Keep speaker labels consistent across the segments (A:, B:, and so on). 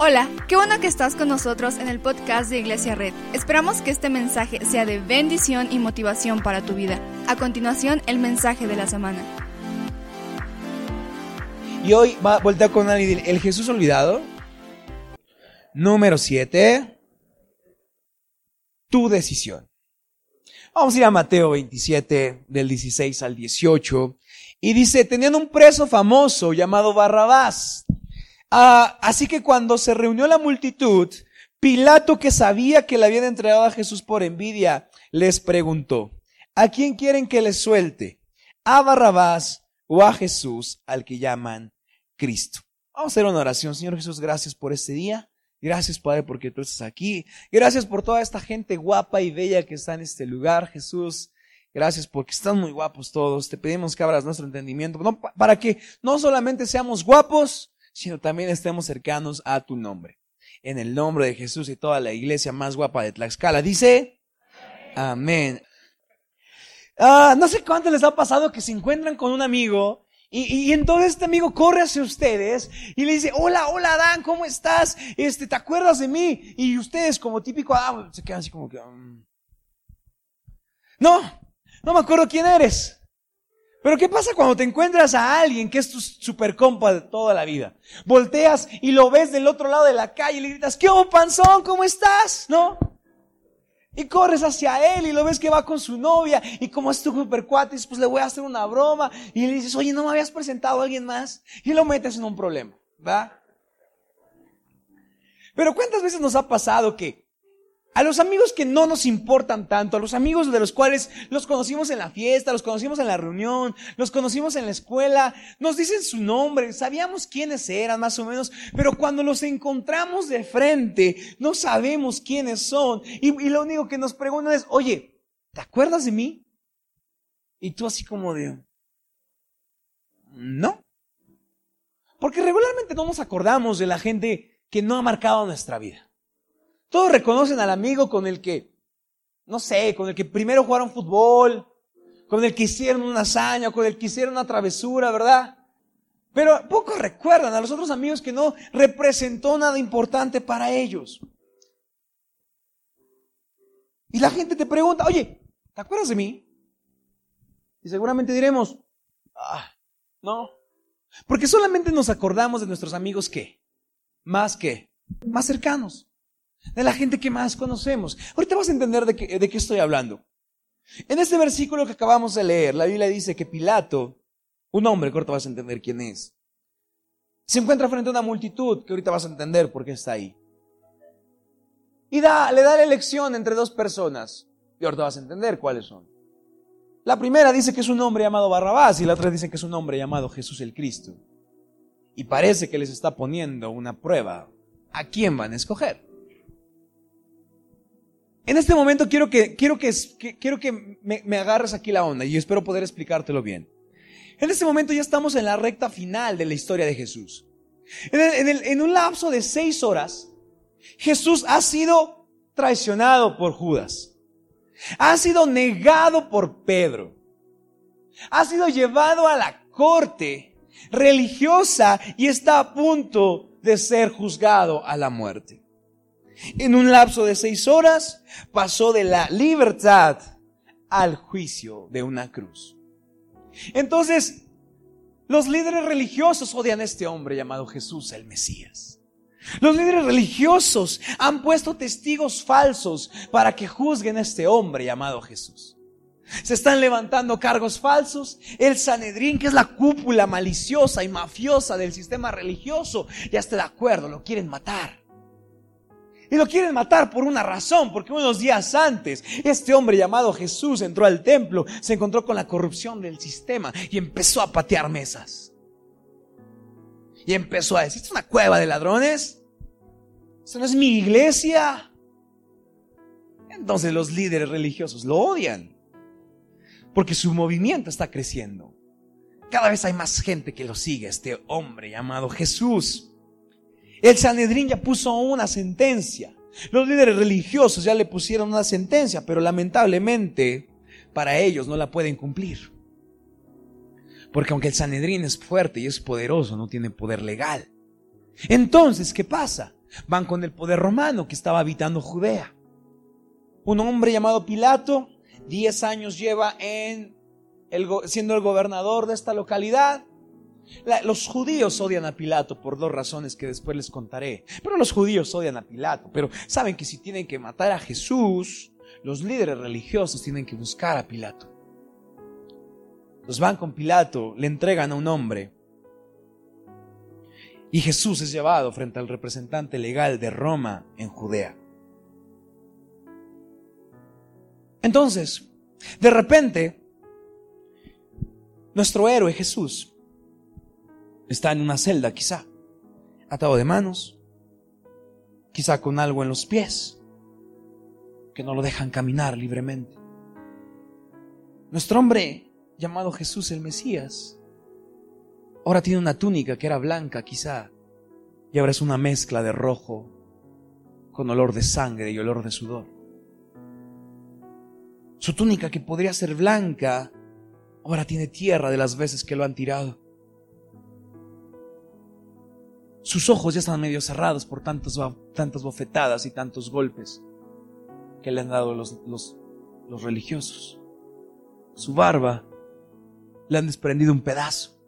A: Hola, qué bueno que estás con nosotros en el podcast de Iglesia Red. Esperamos que este mensaje sea de bendición y motivación para tu vida. A continuación, el mensaje de la semana.
B: Y hoy va a voltear con alguien, el Jesús olvidado. Número 7. Tu decisión. Vamos a ir a Mateo 27, del 16 al 18. Y dice, tenían un preso famoso llamado Barrabás. Ah, así que cuando se reunió la multitud, Pilato, que sabía que le habían entregado a Jesús por envidia, les preguntó, ¿a quién quieren que les suelte? ¿A Barrabás o a Jesús, al que llaman Cristo? Vamos a hacer una oración. Señor Jesús, gracias por este día. Gracias, Padre, porque tú estás aquí. Gracias por toda esta gente guapa y bella que está en este lugar, Jesús. Gracias porque están muy guapos todos. Te pedimos que abras nuestro entendimiento para que no solamente seamos guapos, sino también estemos cercanos a tu nombre. En el nombre de Jesús y toda la iglesia más guapa de Tlaxcala. Dice, amén. Ah, no sé cuánto les ha pasado que se encuentran con un amigo y, y, entonces este amigo corre hacia ustedes y le dice, hola, hola Dan, ¿cómo estás? Este, ¿te acuerdas de mí? Y ustedes como típico, ah, se quedan así como que, um... no, no me acuerdo quién eres. Pero ¿qué pasa cuando te encuentras a alguien que es tu super compa de toda la vida? Volteas y lo ves del otro lado de la calle y le gritas, ¿qué hubo, panzón? ¿Cómo estás? ¿No? Y corres hacia él y lo ves que va con su novia y como es tu super cuatis, pues le voy a hacer una broma y le dices, oye, ¿no me habías presentado a alguien más? Y lo metes en un problema, ¿va? Pero ¿cuántas veces nos ha pasado que a los amigos que no nos importan tanto, a los amigos de los cuales los conocimos en la fiesta, los conocimos en la reunión, los conocimos en la escuela, nos dicen su nombre, sabíamos quiénes eran más o menos, pero cuando los encontramos de frente, no sabemos quiénes son. Y, y lo único que nos preguntan es, oye, ¿te acuerdas de mí? Y tú así como de, no. Porque regularmente no nos acordamos de la gente que no ha marcado nuestra vida. Todos reconocen al amigo con el que, no sé, con el que primero jugaron fútbol, con el que hicieron una hazaña, con el que hicieron una travesura, ¿verdad? Pero pocos recuerdan a los otros amigos que no representó nada importante para ellos. Y la gente te pregunta, oye, ¿te acuerdas de mí? Y seguramente diremos, ah, no. Porque solamente nos acordamos de nuestros amigos que, más que, más cercanos de la gente que más conocemos. Ahorita vas a entender de qué, de qué estoy hablando. En este versículo que acabamos de leer, la Biblia dice que Pilato, un hombre, que ahorita vas a entender quién es, se encuentra frente a una multitud que ahorita vas a entender por qué está ahí. Y da, le da la elección entre dos personas. Y ahorita vas a entender cuáles son. La primera dice que es un hombre llamado Barrabás y la otra dice que es un hombre llamado Jesús el Cristo. Y parece que les está poniendo una prueba. ¿A quién van a escoger? En este momento quiero que, quiero que, quiero que me, agarres aquí la onda y espero poder explicártelo bien. En este momento ya estamos en la recta final de la historia de Jesús. En, en un lapso de seis horas, Jesús ha sido traicionado por Judas. Ha sido negado por Pedro. Ha sido llevado a la corte religiosa y está a punto de ser juzgado a la muerte. En un lapso de seis horas pasó de la libertad al juicio de una cruz. Entonces, los líderes religiosos odian a este hombre llamado Jesús el Mesías. Los líderes religiosos han puesto testigos falsos para que juzguen a este hombre llamado Jesús. Se están levantando cargos falsos. El Sanedrín, que es la cúpula maliciosa y mafiosa del sistema religioso, ya está de acuerdo, lo quieren matar. Y lo quieren matar por una razón, porque unos días antes este hombre llamado Jesús entró al templo, se encontró con la corrupción del sistema y empezó a patear mesas. Y empezó a decir, ¿es una cueva de ladrones? ¿Esto no es mi iglesia? Entonces los líderes religiosos lo odian, porque su movimiento está creciendo. Cada vez hay más gente que lo sigue, este hombre llamado Jesús. El Sanedrín ya puso una sentencia. Los líderes religiosos ya le pusieron una sentencia, pero lamentablemente para ellos no la pueden cumplir. Porque aunque el Sanedrín es fuerte y es poderoso, no tiene poder legal. Entonces, ¿qué pasa? van con el poder romano que estaba habitando Judea. Un hombre llamado Pilato, 10 años lleva en siendo el gobernador de esta localidad. Los judíos odian a Pilato por dos razones que después les contaré. Pero los judíos odian a Pilato. Pero saben que si tienen que matar a Jesús, los líderes religiosos tienen que buscar a Pilato. Los van con Pilato, le entregan a un hombre. Y Jesús es llevado frente al representante legal de Roma en Judea. Entonces, de repente, nuestro héroe Jesús está en una celda quizá, atado de manos, quizá con algo en los pies, que no lo dejan caminar libremente. Nuestro hombre llamado Jesús el Mesías, ahora tiene una túnica que era blanca quizá, y ahora es una mezcla de rojo con olor de sangre y olor de sudor. Su túnica que podría ser blanca, ahora tiene tierra de las veces que lo han tirado. Sus ojos ya están medio cerrados por tantas, tantas bofetadas y tantos golpes que le han dado los, los, religiosos. Su barba le han desprendido un pedazo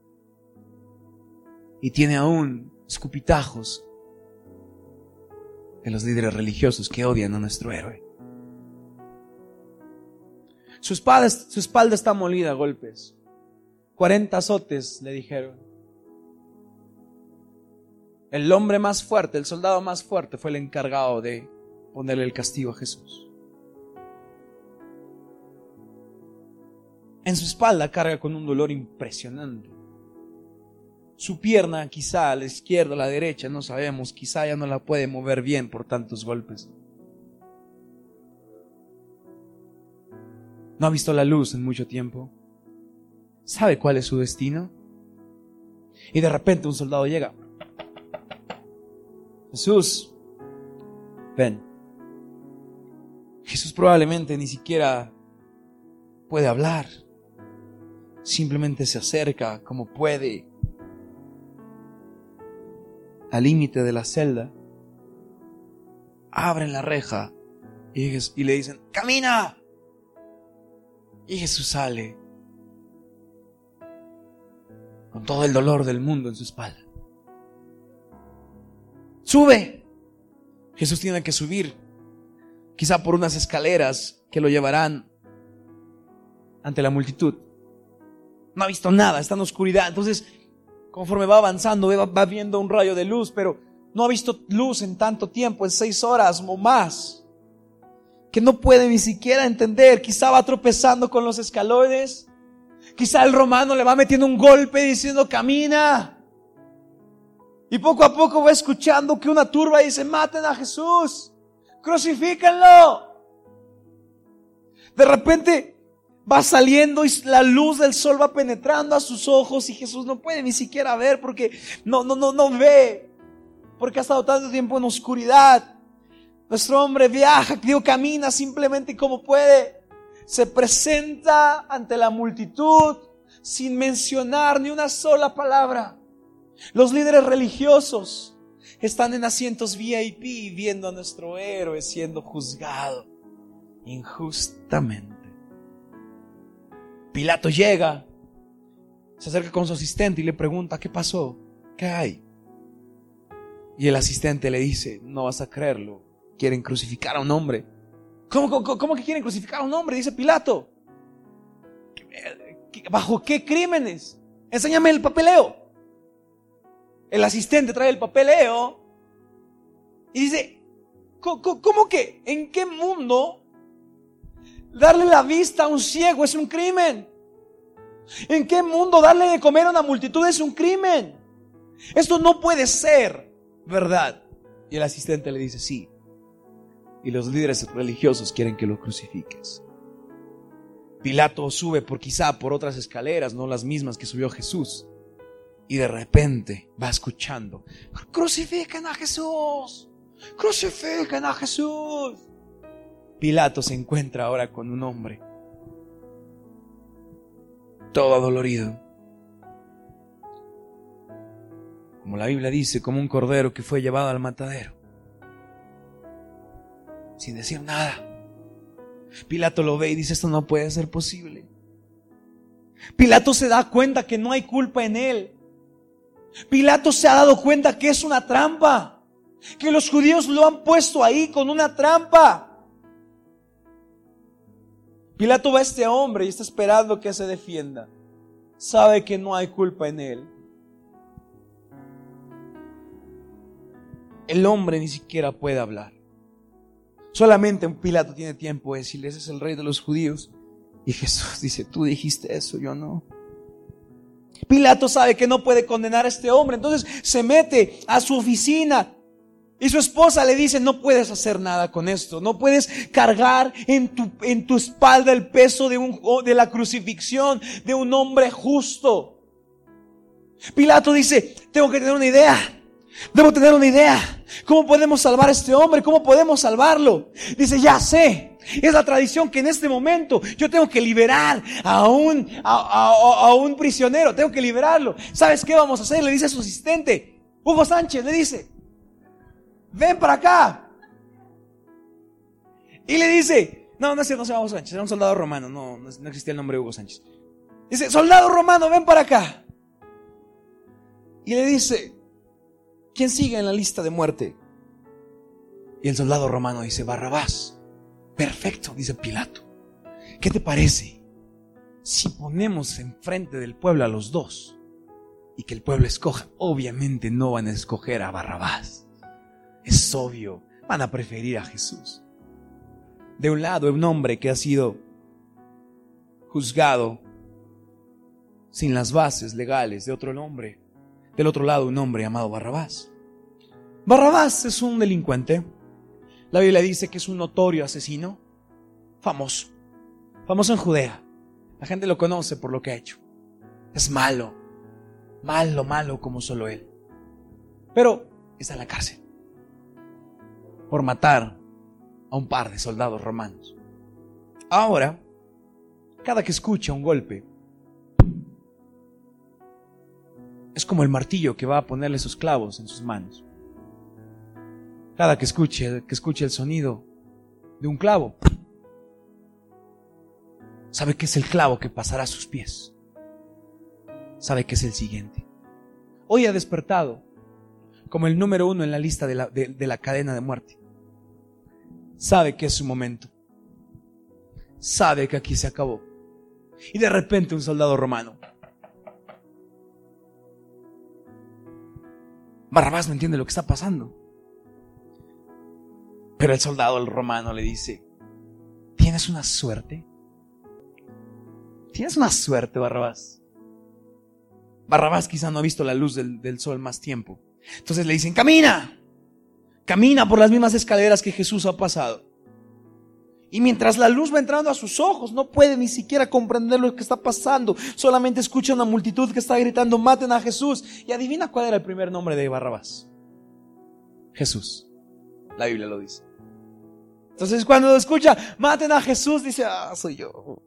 B: y tiene aún escupitajos de los líderes religiosos que odian a nuestro héroe. Su espalda, está molida a golpes. 40 azotes, le dijeron. El hombre más fuerte, el soldado más fuerte fue el encargado de ponerle el castigo a Jesús. En su espalda carga con un dolor impresionante. Su pierna, quizá a la izquierda, a la derecha, no sabemos, quizá ya no la puede mover bien por tantos golpes. No ha visto la luz en mucho tiempo. ¿Sabe cuál es su destino? Y de repente un soldado llega. Jesús, ven. Jesús probablemente ni siquiera puede hablar. Simplemente se acerca como puede al límite de la celda. Abren la reja y, le dicen, camina. Y Jesús sale con todo el dolor del mundo en su espalda. Sube. Jesús tiene que subir, quizá por unas escaleras que lo llevarán ante la multitud. No ha visto nada, está en oscuridad. Entonces, conforme va avanzando, va viendo un rayo de luz, pero no ha visto luz en tanto tiempo, en seis horas o más que no puede ni siquiera entender. Quizá va tropezando con los escalones. Quizá el romano le va metiendo un golpe diciendo camina. Y poco a poco va escuchando que una turba dice maten a Jesús. Crucifíquenlo. De repente va saliendo y la luz del sol va penetrando a sus ojos y Jesús no puede ni siquiera ver porque no, no, no, no ve. Porque ha estado tanto tiempo en oscuridad. Nuestro hombre viaja, digo, camina simplemente como puede. Se presenta ante la multitud sin mencionar ni una sola palabra. Los líderes religiosos están en asientos VIP viendo a nuestro héroe siendo juzgado injustamente. Pilato llega, se acerca con su asistente y le pregunta, ¿qué pasó? ¿Qué hay? Y el asistente le dice, no vas a creerlo, quieren crucificar a un hombre. ¿Cómo, cómo, que quieren crucificar a un hombre? Dice Pilato. ¿Bajo qué crímenes? Enséñame el papeleo. El asistente trae el papeleo y dice, ¿cómo que? ¿En qué mundo darle la vista a un ciego es un crimen? ¿En qué mundo darle de comer a una multitud es un crimen? Esto no puede ser verdad. Y el asistente le dice, sí, y los líderes religiosos quieren que lo crucifiques. Pilato sube por quizá por otras escaleras, no las mismas que subió Jesús. Y de repente va escuchando, crucifiquen a Jesús, crucifiquen a Jesús. Pilato se encuentra ahora con un hombre, todo adolorido. Como la Biblia dice, como un cordero que fue llevado al matadero sin decir nada. Pilato lo ve y dice, esto no puede ser posible. Pilato se da cuenta que no hay culpa en él. Pilato se ha dado cuenta que es una trampa, que los judíos lo han puesto ahí con una trampa. Pilato va a este hombre y está esperando que se defienda. Sabe que no hay culpa en él. El hombre ni siquiera puede hablar. Solamente un Pilato tiene tiempo de decirle, ese es el rey de los judíos. Y Jesús dice, tú dijiste eso, yo no. Pilato sabe que no puede condenar a este hombre, entonces se mete a su oficina y su esposa le dice, no puedes hacer nada con esto, no puedes cargar en tu, en tu espalda el peso de, un, de la crucifixión de un hombre justo. Pilato dice, tengo que tener una idea, debo tener una idea. ¿Cómo podemos salvar a este hombre? ¿Cómo podemos salvarlo? Dice, ya sé. Es la tradición que en este momento yo tengo que liberar a un, a, un prisionero. Tengo que liberarlo. ¿Sabes qué vamos a hacer? Le dice a su asistente, Hugo Sánchez, le dice, ven para acá. Y le dice, no, no es cierto, no se llama Hugo Sánchez, era un soldado romano, no, no existía el nombre de Hugo Sánchez. Dice, soldado romano, ven para acá. Y le dice, ¿Quién sigue en la lista de muerte? Y el soldado romano dice, Barrabás. Perfecto, dice Pilato. ¿Qué te parece si ponemos enfrente del pueblo a los dos y que el pueblo escoja? Obviamente no van a escoger a Barrabás. Es obvio, van a preferir a Jesús. De un lado, un hombre que ha sido juzgado sin las bases legales de otro hombre del otro lado un hombre llamado Barrabás. Barrabás es un delincuente. La Biblia dice que es un notorio asesino, famoso, famoso en Judea. La gente lo conoce por lo que ha hecho. Es malo, malo, malo como solo él. Pero está en la cárcel por matar a un par de soldados romanos. Ahora, cada que escucha un golpe, Es como el martillo que va a ponerle sus clavos en sus manos. Cada que escuche, que escuche el sonido de un clavo, sabe que es el clavo que pasará a sus pies. Sabe que es el siguiente. Hoy ha despertado como el número uno en la lista de la, de la cadena de muerte. Sabe que es su momento. Sabe que aquí se acabó. Y de repente un soldado romano Barrabás no entiende lo que está pasando. Pero el soldado, el romano, le dice, tienes una suerte. Tienes una suerte, Barrabás. Barrabás quizá no ha visto la luz del, del sol más tiempo. Entonces le dicen, camina, camina por las mismas escaleras que Jesús ha pasado. Y mientras la luz va entrando a sus ojos, no puede ni siquiera comprender lo que está pasando. Solamente escucha una multitud que está gritando, maten a Jesús. Y adivina cuál era el primer nombre de Barrabás. Jesús. La Biblia lo dice. Entonces cuando lo escucha, maten a Jesús, dice, ah, soy yo.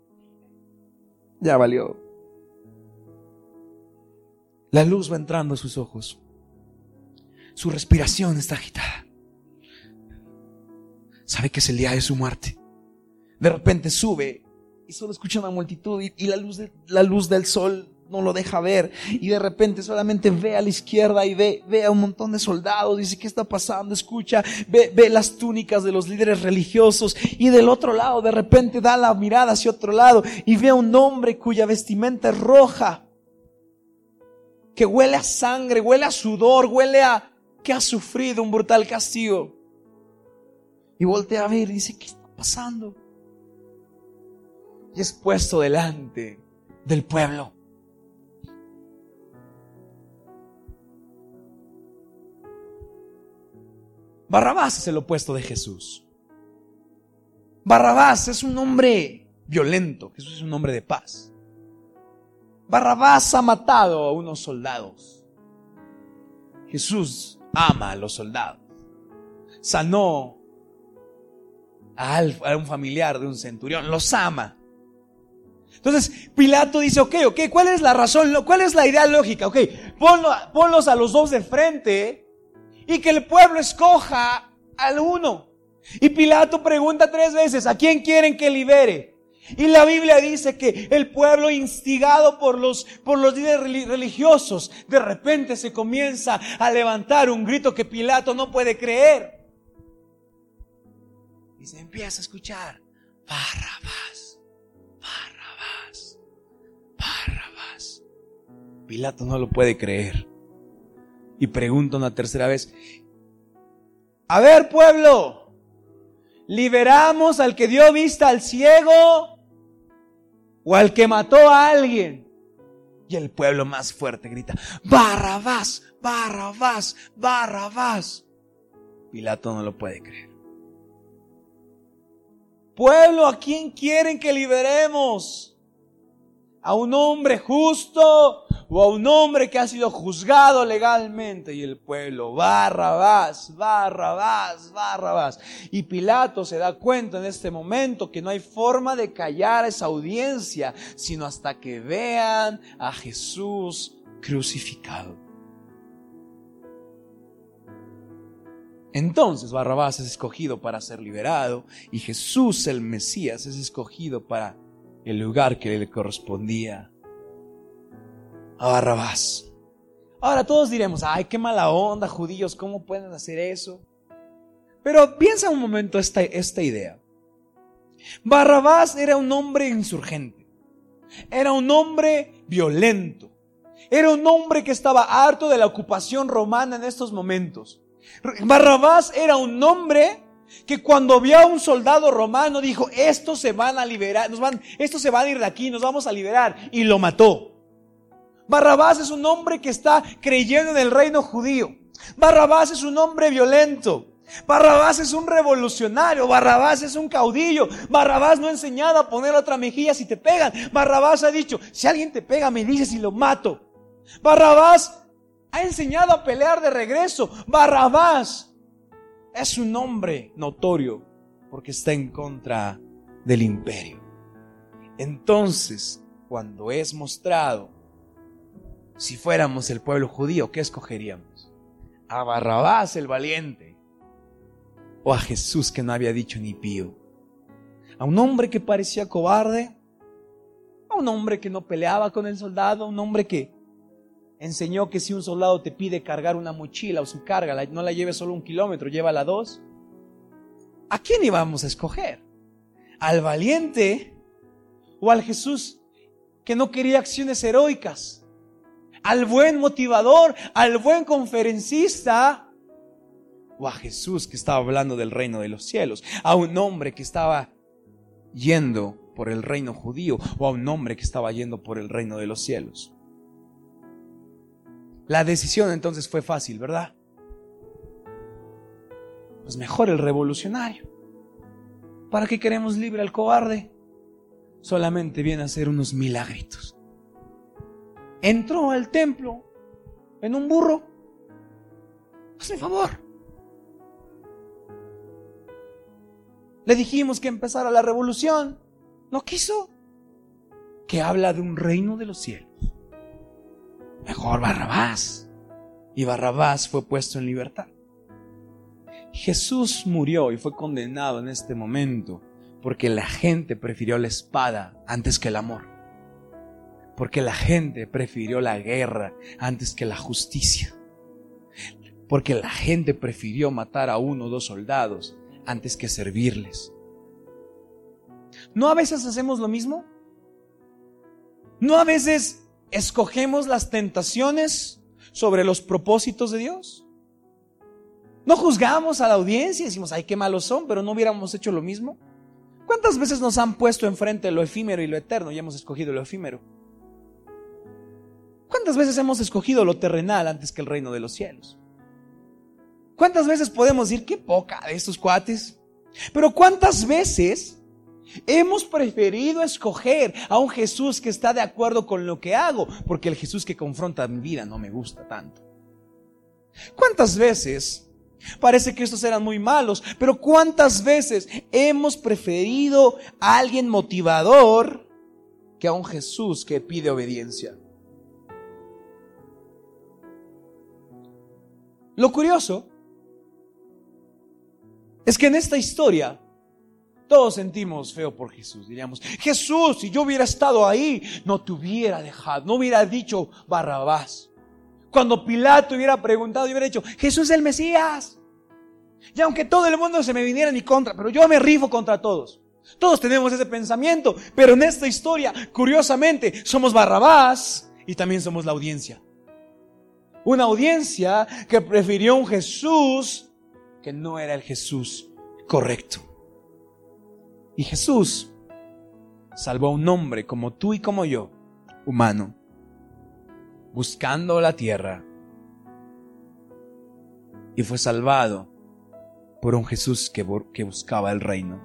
B: Ya valió. La luz va entrando a sus ojos. Su respiración está agitada. Sabe que es el día de su muerte de repente sube y solo escucha una multitud y, la, luz de, la luz del sol no lo deja ver y de repente solamente ve a la izquierda y ve, ve a un montón de soldados, dice, ¿qué está pasando? Escucha, ve, ve las túnicas de los líderes religiosos y del otro lado de repente da la mirada hacia otro lado y ve a un hombre cuya vestimenta es roja, que huele a sangre, huele a sudor, huele a que ha sufrido un brutal castigo. Y voltea a ver y dice, ¿qué está pasando? y es puesto delante del pueblo. Barrabás es el opuesto de Jesús. Barrabás es un hombre violento, Jesús es un hombre de paz. Barrabás ha matado a unos soldados. Jesús ama a los soldados. Sanó a un familiar de un centurión, los ama. Entonces Pilato dice, ok, ok, ¿cuál es la razón? ¿Cuál es la idea lógica? Ok, ponlos a los dos de frente y que el pueblo escoja al uno. Y Pilato pregunta tres veces, ¿a quién quieren que libere? Y la Biblia dice que el pueblo instigado por los, por los líderes religiosos, de repente se comienza a levantar un grito que Pilato no puede creer. Y se empieza a escuchar, Barrabás, Barrabás, Barrabás. Pilato no lo puede creer. Y pregunta una tercera vez, a ver pueblo, liberamos al que dio vista al ciego o al que mató a alguien. Y el pueblo más fuerte grita, Barrabás, Barrabás, Barrabás. Pilato no lo puede creer. Pueblo, ¿a quién quieren que liberemos? A un hombre justo o a un hombre que ha sido juzgado legalmente. Y el pueblo, Barrabás, Barrabás, Barrabás. Y Pilato se da cuenta en este momento que no hay forma de callar a esa audiencia, sino hasta que vean a Jesús crucificado. Entonces Barrabás es escogido para ser liberado y Jesús el Mesías es escogido para el lugar que le correspondía a Barrabás. Ahora todos diremos, ay, qué mala onda, judíos, ¿cómo pueden hacer eso? Pero piensa un momento esta, esta idea. Barrabás era un hombre insurgente, era un hombre violento, era un hombre que estaba harto de la ocupación romana en estos momentos. Barrabás era un hombre que cuando vio a un soldado romano dijo, estos se van a liberar, nos van, estos se van a ir de aquí, nos vamos a liberar, y lo mató. Barrabás es un hombre que está creyendo en el reino judío. Barrabás es un hombre violento. Barrabás es un revolucionario, Barrabás es un caudillo, Barrabás no ha enseñado a poner otra mejilla si te pegan, Barrabás ha dicho, si alguien te pega me dices y lo mato. Barrabás ha enseñado a pelear de regreso, Barrabás es un hombre notorio porque está en contra del imperio. Entonces, cuando es mostrado, si fuéramos el pueblo judío, ¿qué escogeríamos? ¿A Barrabás el valiente? ¿O a Jesús que no había dicho ni pío? ¿A un hombre que parecía cobarde? ¿A un hombre que no peleaba con el soldado? ¿A un hombre que enseñó que si un soldado te pide cargar una mochila o su carga, no la lleve solo un kilómetro, llévala dos. ¿A quién íbamos a escoger? ¿Al valiente o al Jesús que no quería acciones heroicas? ¿Al buen motivador? ¿Al buen conferencista? ¿O a Jesús que estaba hablando del reino de los cielos? ¿A un hombre que estaba yendo por el reino judío o a un hombre que estaba yendo por el reino de los cielos? La decisión entonces fue fácil, ¿verdad? Pues mejor el revolucionario. ¿Para qué queremos libre al cobarde? Solamente viene a hacer unos milagritos. Entró al templo en un burro. Hazme favor. Le dijimos que empezara la revolución. No quiso. Que habla de un reino de los cielos. Mejor Barrabás. Y Barrabás fue puesto en libertad. Jesús murió y fue condenado en este momento porque la gente prefirió la espada antes que el amor. Porque la gente prefirió la guerra antes que la justicia. Porque la gente prefirió matar a uno o dos soldados antes que servirles. ¿No a veces hacemos lo mismo? ¿No a veces escogemos las tentaciones sobre los propósitos de Dios. No juzgamos a la audiencia y decimos, ay, qué malos son, pero no hubiéramos hecho lo mismo. ¿Cuántas veces nos han puesto enfrente lo efímero y lo eterno y hemos escogido lo efímero? ¿Cuántas veces hemos escogido lo terrenal antes que el reino de los cielos? ¿Cuántas veces podemos decir, qué poca de estos cuates? Pero ¿cuántas veces Hemos preferido escoger a un Jesús que está de acuerdo con lo que hago, porque el Jesús que confronta mi vida no me gusta tanto. ¿Cuántas veces Parece que estos eran muy malos, pero ¿cuántas veces hemos preferido a alguien motivador que a un Jesús que pide obediencia? Lo curioso es que en esta historia todos sentimos feo por Jesús. Diríamos, Jesús, si yo hubiera estado ahí, no te hubiera dejado, no hubiera dicho Barrabás. Cuando Pilato hubiera preguntado, yo hubiera dicho, Jesús es el Mesías. Y aunque todo el mundo se me viniera en mi contra, pero yo me rifo contra todos. Todos tenemos ese pensamiento, pero en esta historia, curiosamente, somos Barrabás y también somos la audiencia. Una audiencia que prefirió un Jesús que no era el Jesús correcto. Y Jesús salvó a un hombre como tú y como yo, humano, buscando la tierra. Y fue salvado por un Jesús que, que buscaba el reino.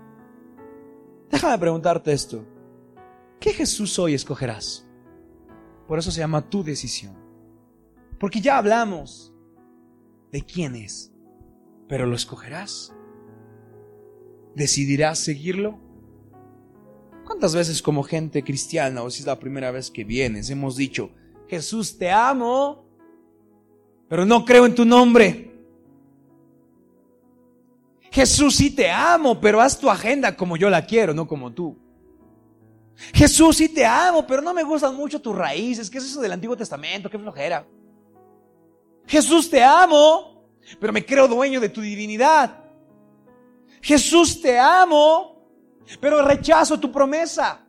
B: Déjame preguntarte esto. ¿Qué Jesús hoy escogerás? Por eso se llama tu decisión. Porque ya hablamos de quién es, pero lo escogerás. ¿Decidirás seguirlo? ¿Cuántas veces como gente cristiana, o si es la primera vez que vienes, hemos dicho, Jesús te amo, pero no creo en tu nombre? Jesús sí te amo, pero haz tu agenda como yo la quiero, no como tú. Jesús sí te amo, pero no me gustan mucho tus raíces. ¿Qué es eso del Antiguo Testamento? Qué flojera. Jesús te amo, pero me creo dueño de tu divinidad. Jesús te amo, pero rechazo tu promesa.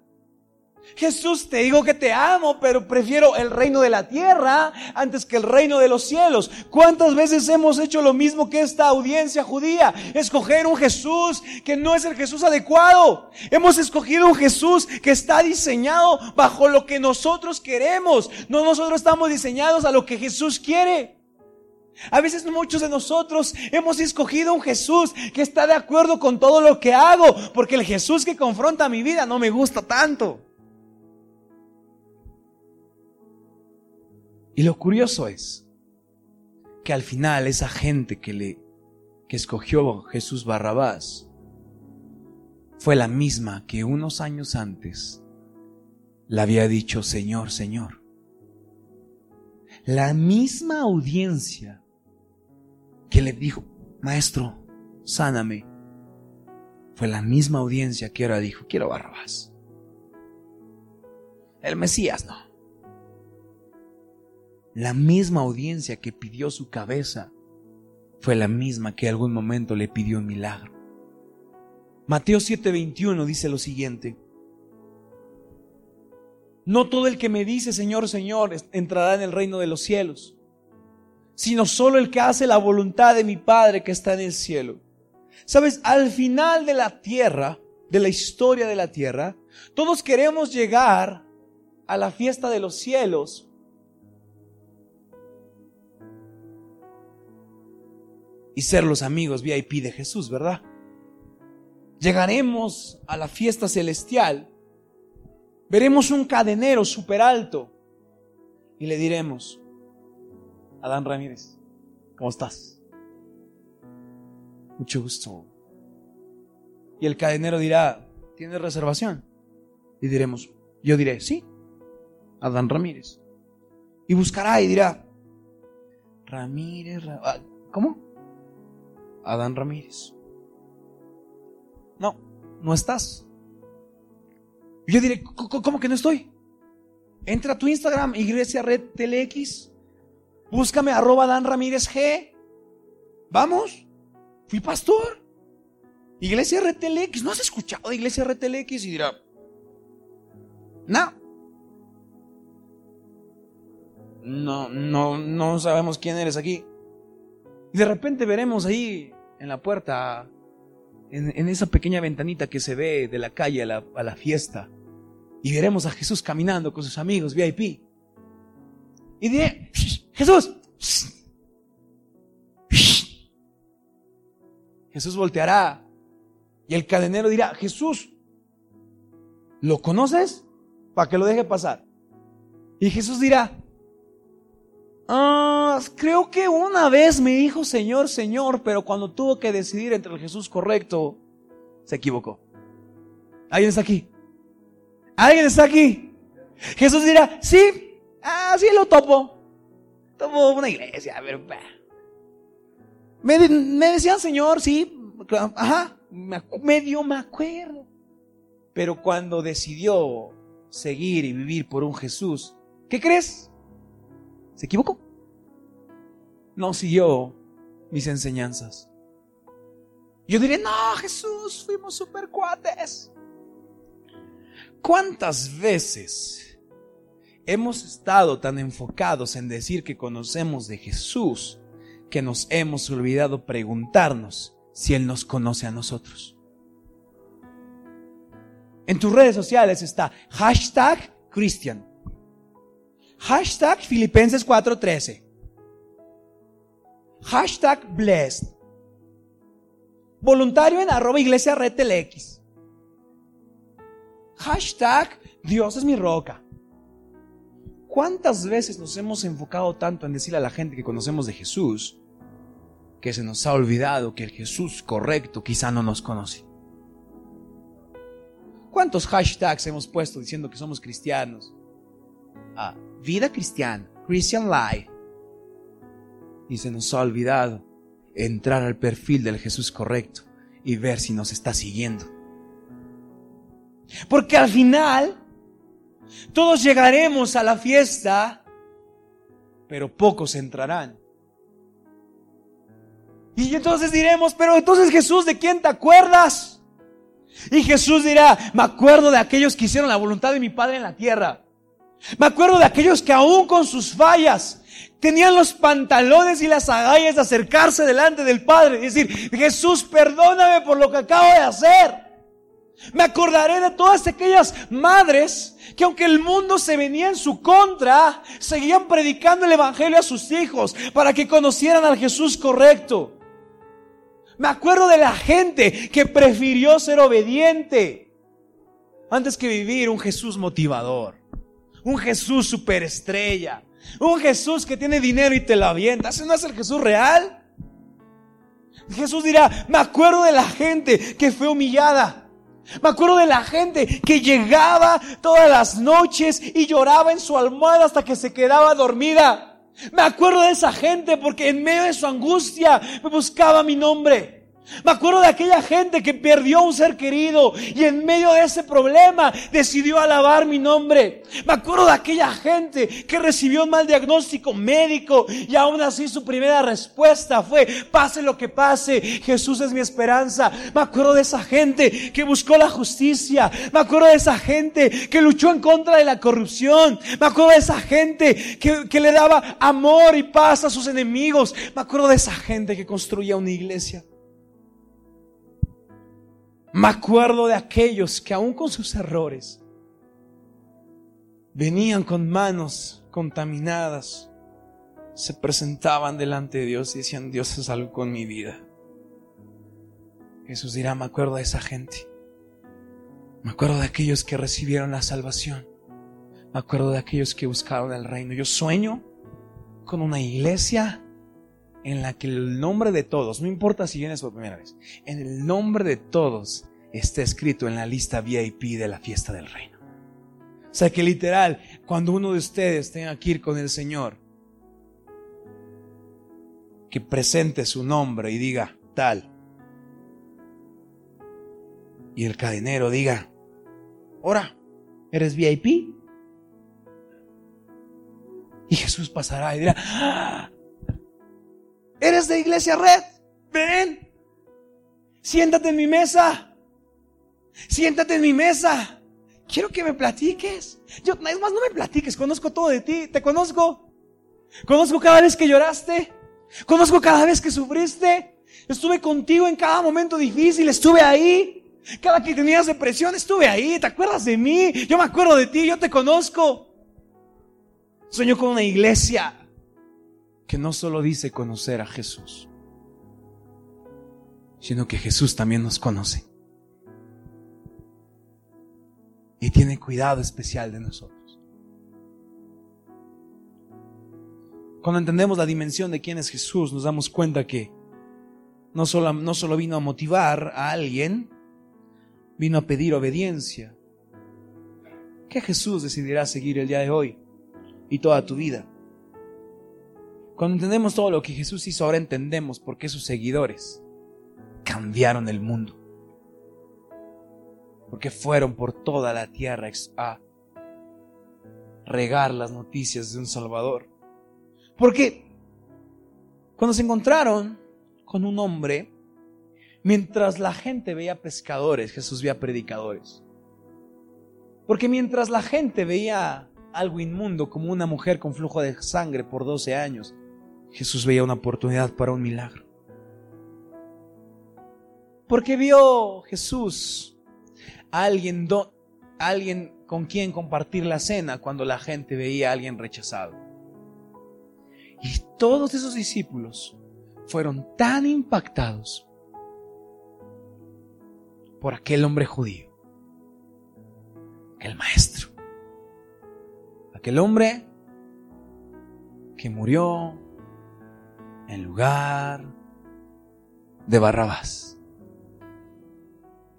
B: Jesús, te digo que te amo, pero prefiero el reino de la tierra antes que el reino de los cielos. ¿Cuántas veces hemos hecho lo mismo que esta audiencia judía? Escoger un Jesús que no es el Jesús adecuado. Hemos escogido un Jesús que está diseñado bajo lo que nosotros queremos. No nosotros estamos diseñados a lo que Jesús quiere. A veces muchos de nosotros hemos escogido un Jesús que está de acuerdo con todo lo que hago, porque el Jesús que confronta mi vida no me gusta tanto. Y lo curioso es que al final esa gente que le que escogió Jesús Barrabás fue la misma que unos años antes le había dicho, Señor, Señor. La misma audiencia que le dijo, Maestro, sáname, fue la misma audiencia que ahora dijo, quiero Barrabás. El Mesías no. La misma audiencia que pidió su cabeza fue la misma que algún momento le pidió un milagro. Mateo 7:21 dice lo siguiente. No todo el que me dice Señor, Señor entrará en el reino de los cielos, sino solo el que hace la voluntad de mi Padre que está en el cielo. Sabes, al final de la tierra, de la historia de la tierra, todos queremos llegar a la fiesta de los cielos y ser los amigos VIP de Jesús, ¿verdad? Llegaremos a la fiesta celestial, veremos un cadenero súper alto y le diremos, Adán Ramírez, ¿cómo estás? Mucho gusto. Y el cadenero dirá, ¿tienes reservación? Y diremos, yo diré, sí, Adán Ramírez. Y buscará y dirá, Ramírez, ah, ¿cómo? Adán Ramírez. No, no estás. yo diré, ¿cómo que no estoy? Entra a tu Instagram, Iglesia Red TLX. Búscame arroba Dan Ramírez G. Vamos. Fui pastor. Iglesia Red TLX. ¿No has escuchado de Iglesia Red TLX? Y dirá, no. No, no, no sabemos quién eres aquí. Y de repente veremos ahí en la puerta, en, esa pequeña ventanita que se ve de la calle a la, a la fiesta, y veremos a Jesús caminando con sus amigos VIP. Y diré, Jesús, Jesús volteará y el cadenero dirá, Jesús, ¿lo conoces? Para que lo deje pasar. Y Jesús dirá, Ah, creo que una vez me dijo Señor, Señor, pero cuando tuvo que decidir entre el Jesús correcto, se equivocó. ¿Alguien está aquí? ¿Alguien está aquí? Jesús dirá, sí, ah, sí lo topo. Topo una iglesia, pero... Me, me decían, Señor, sí, ajá, medio me acuerdo. Pero cuando decidió seguir y vivir por un Jesús, ¿qué crees? ¿Se equivocó? No siguió mis enseñanzas. Yo diré, no, Jesús, fuimos super cuates. ¿Cuántas veces hemos estado tan enfocados en decir que conocemos de Jesús que nos hemos olvidado preguntarnos si Él nos conoce a nosotros? En tus redes sociales está hashtag Christian. Hashtag Filipenses 413. Hashtag blessed. Voluntario en arroba iglesia red. Hashtag Dios es mi roca. ¿Cuántas veces nos hemos enfocado tanto en decirle a la gente que conocemos de Jesús que se nos ha olvidado que el Jesús correcto quizá no nos conoce? ¿Cuántos hashtags hemos puesto diciendo que somos cristianos? Ah, vida cristiana, Christian Life. Y se nos ha olvidado entrar al perfil del Jesús correcto y ver si nos está siguiendo. Porque al final, todos llegaremos a la fiesta, pero pocos entrarán. Y entonces diremos, pero entonces Jesús, ¿de quién te acuerdas? Y Jesús dirá, me acuerdo de aquellos que hicieron la voluntad de mi Padre en la tierra. Me acuerdo de aquellos que aún con sus fallas tenían los pantalones y las agallas de acercarse delante del Padre y decir, Jesús, perdóname por lo que acabo de hacer. Me acordaré de todas aquellas madres que aunque el mundo se venía en su contra, seguían predicando el Evangelio a sus hijos para que conocieran al Jesús correcto. Me acuerdo de la gente que prefirió ser obediente antes que vivir un Jesús motivador, un Jesús superestrella, un Jesús que tiene dinero y te lo avienta. ¿Ese no es el Jesús real? Jesús dirá, me acuerdo de la gente que fue humillada. Me acuerdo de la gente que llegaba todas las noches y lloraba en su almohada hasta que se quedaba dormida. Me acuerdo de esa gente porque en medio de su angustia me buscaba mi nombre. Me acuerdo de aquella gente que perdió un ser querido y en medio de ese problema decidió alabar mi nombre. Me acuerdo de aquella gente que recibió un mal diagnóstico médico y aún así su primera respuesta fue, pase lo que pase, Jesús es mi esperanza. Me acuerdo de esa gente que buscó la justicia. Me acuerdo de esa gente que luchó en contra de la corrupción. Me acuerdo de esa gente que, que le daba amor y paz a sus enemigos. Me acuerdo de esa gente que construía una iglesia. Me acuerdo de aquellos que aún con sus errores venían con manos contaminadas, se presentaban delante de Dios y decían, Dios es algo con mi vida. Jesús dirá, me acuerdo de esa gente. Me acuerdo de aquellos que recibieron la salvación. Me acuerdo de aquellos que buscaron el reino. Yo sueño con una iglesia en la que el nombre de todos, no importa si vienes por primera vez, en el nombre de todos está escrito en la lista VIP de la fiesta del reino. O sea que literal, cuando uno de ustedes tenga que ir con el Señor, que presente su nombre y diga tal. Y el cadenero diga, ahora, ¿eres VIP? Y Jesús pasará y dirá, ¡Ah! ¿eres de iglesia red? Ven, siéntate en mi mesa, siéntate en mi mesa, quiero que me platiques. Yo, es más, no me platiques, conozco todo de ti, te conozco. Conozco cada vez que lloraste, conozco cada vez que sufriste, estuve contigo en cada momento difícil, estuve ahí. Cada que tenías depresión, estuve ahí, ¿te acuerdas de mí? Yo me acuerdo de ti, yo te conozco. Sueño con una iglesia que no solo dice conocer a Jesús, sino que Jesús también nos conoce. Y tiene cuidado especial de nosotros. Cuando entendemos la dimensión de quién es Jesús, nos damos cuenta que no solo, no solo vino a motivar a alguien, vino a pedir obediencia. ¿Qué Jesús decidirá seguir el día de hoy y toda tu vida? Cuando entendemos todo lo que Jesús hizo, ahora entendemos por qué sus seguidores cambiaron el mundo. Porque fueron por toda la tierra a regar las noticias de un Salvador. Porque cuando se encontraron con un hombre, mientras la gente veía pescadores, Jesús veía predicadores. Porque mientras la gente veía algo inmundo como una mujer con flujo de sangre por 12 años, Jesús veía una oportunidad para un milagro. Porque vio Jesús alguien con quien compartir la cena cuando la gente veía a alguien rechazado. Y todos esos discípulos fueron tan impactados por aquel hombre judío, el maestro, aquel hombre que murió en lugar de Barrabás.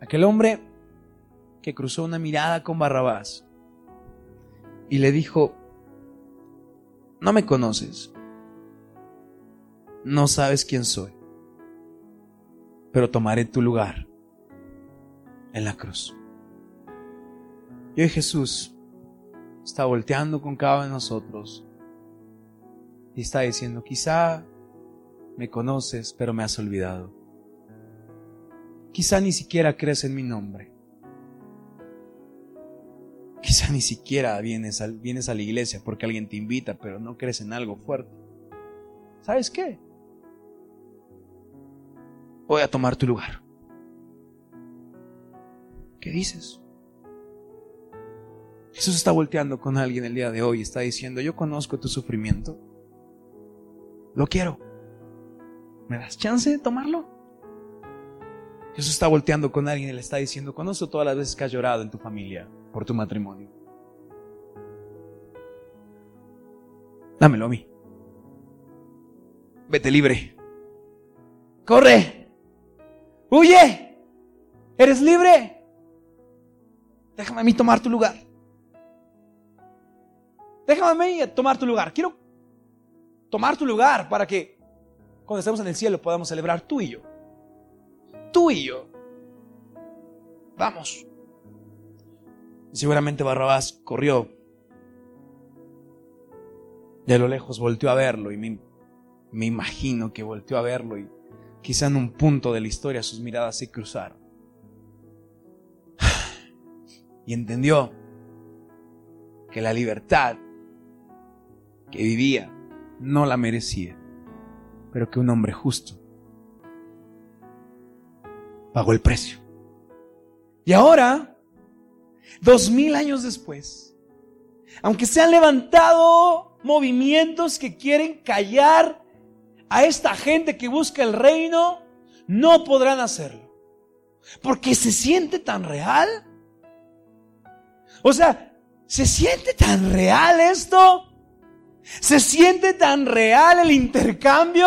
B: Aquel hombre que cruzó una mirada con Barrabás y le dijo, no me conoces, no sabes quién soy, pero tomaré tu lugar en la cruz. Y hoy Jesús está volteando con cada uno de nosotros y está diciendo, quizá me conoces, pero me has olvidado. Quizá ni siquiera crees en mi nombre. Quizá ni siquiera vienes a, vienes a la iglesia porque alguien te invita, pero no crees en algo fuerte. ¿Sabes qué? Voy a tomar tu lugar. ¿Qué dices? Jesús está volteando con alguien el día de hoy, está diciendo, yo conozco tu sufrimiento, lo quiero. ¿Me das chance de tomarlo? Jesús está volteando con alguien y le está diciendo, conozco todas las veces que has llorado en tu familia por tu matrimonio. Dámelo a mí. Vete libre. Corre. Huye. Eres libre. Déjame a mí tomar tu lugar. Déjame a mí tomar tu lugar. Quiero tomar tu lugar para que cuando estemos en el cielo podamos celebrar tú y yo. Tú y yo. Vamos. Seguramente Barrabás corrió. De lo lejos volteó a verlo y me, me imagino que volteó a verlo y quizá en un punto de la historia sus miradas se cruzaron y entendió que la libertad que vivía no la merecía, pero que un hombre justo pagó el precio. Y ahora, dos mil años después, aunque se han levantado movimientos que quieren callar a esta gente que busca el reino, no podrán hacerlo. Porque se siente tan real o sea, ¿se siente tan real esto? ¿Se siente tan real el intercambio?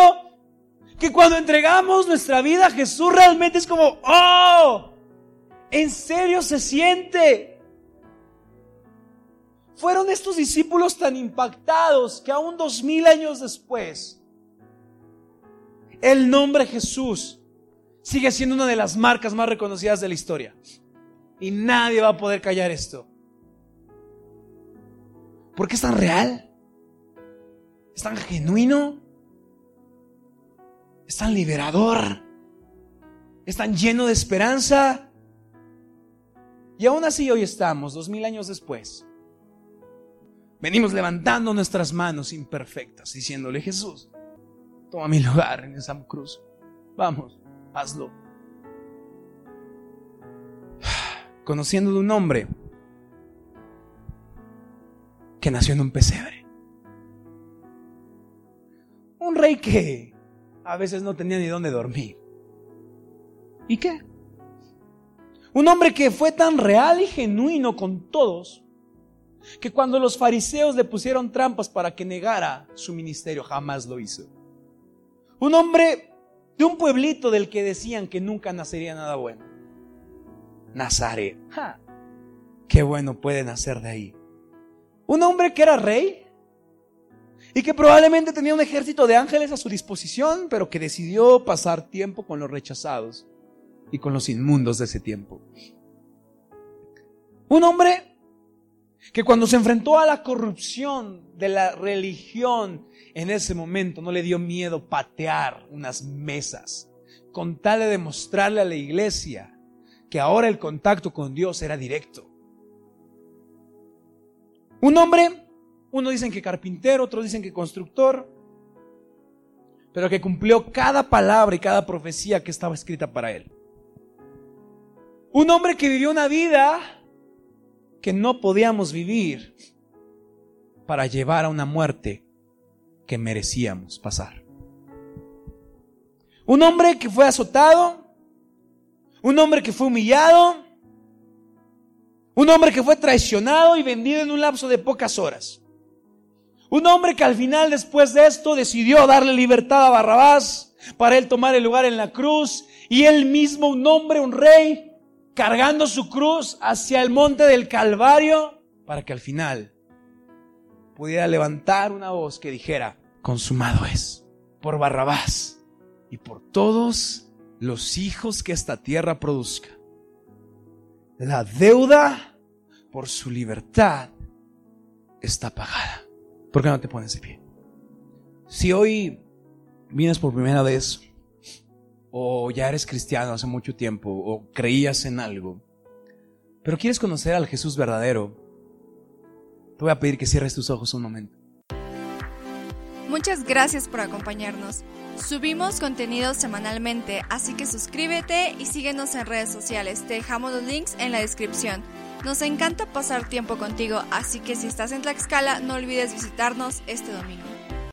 B: Que cuando entregamos nuestra vida a Jesús realmente es como, oh, en serio se siente. Fueron estos discípulos tan impactados que aún dos mil años después, el nombre Jesús sigue siendo una de las marcas más reconocidas de la historia. Y nadie va a poder callar esto. ¿Por qué es tan real? ¿Es tan genuino? ¿Es tan liberador? ¿Es tan lleno de esperanza? Y aún así hoy estamos, dos mil años después. Venimos levantando nuestras manos imperfectas, diciéndole, Jesús, toma mi lugar en esa cruz. Vamos, hazlo. Conociendo de un hombre que nació en un pesebre. Un rey que a veces no tenía ni dónde dormir. ¿Y qué? Un hombre que fue tan real y genuino con todos que cuando los fariseos le pusieron trampas para que negara su ministerio, jamás lo hizo. Un hombre de un pueblito del que decían que nunca nacería nada bueno. Nazaret. Qué bueno puede nacer de ahí. Un hombre que era rey y que probablemente tenía un ejército de ángeles a su disposición, pero que decidió pasar tiempo con los rechazados y con los inmundos de ese tiempo. Un hombre que cuando se enfrentó a la corrupción de la religión en ese momento no le dio miedo patear unas mesas con tal de demostrarle a la iglesia que ahora el contacto con Dios era directo. Un hombre, uno dicen que carpintero, otros dicen que constructor, pero que cumplió cada palabra y cada profecía que estaba escrita para él. Un hombre que vivió una vida que no podíamos vivir para llevar a una muerte que merecíamos pasar. Un hombre que fue azotado, un hombre que fue humillado, un hombre que fue traicionado y vendido en un lapso de pocas horas. Un hombre que al final después de esto decidió darle libertad a Barrabás para él tomar el lugar en la cruz y él mismo, un hombre, un rey, cargando su cruz hacia el monte del Calvario para que al final pudiera levantar una voz que dijera, consumado es, por Barrabás y por todos los hijos que esta tierra produzca. La deuda por su libertad está pagada. ¿Por qué no te pones de pie? Si hoy vienes por primera vez o ya eres cristiano hace mucho tiempo, o creías en algo, pero quieres conocer al Jesús verdadero, te voy a pedir que cierres tus ojos un momento.
A: Muchas gracias por acompañarnos. Subimos contenido semanalmente, así que suscríbete y síguenos en redes sociales. Te dejamos los links en la descripción. Nos encanta pasar tiempo contigo, así que si estás en Tlaxcala, no olvides visitarnos este domingo.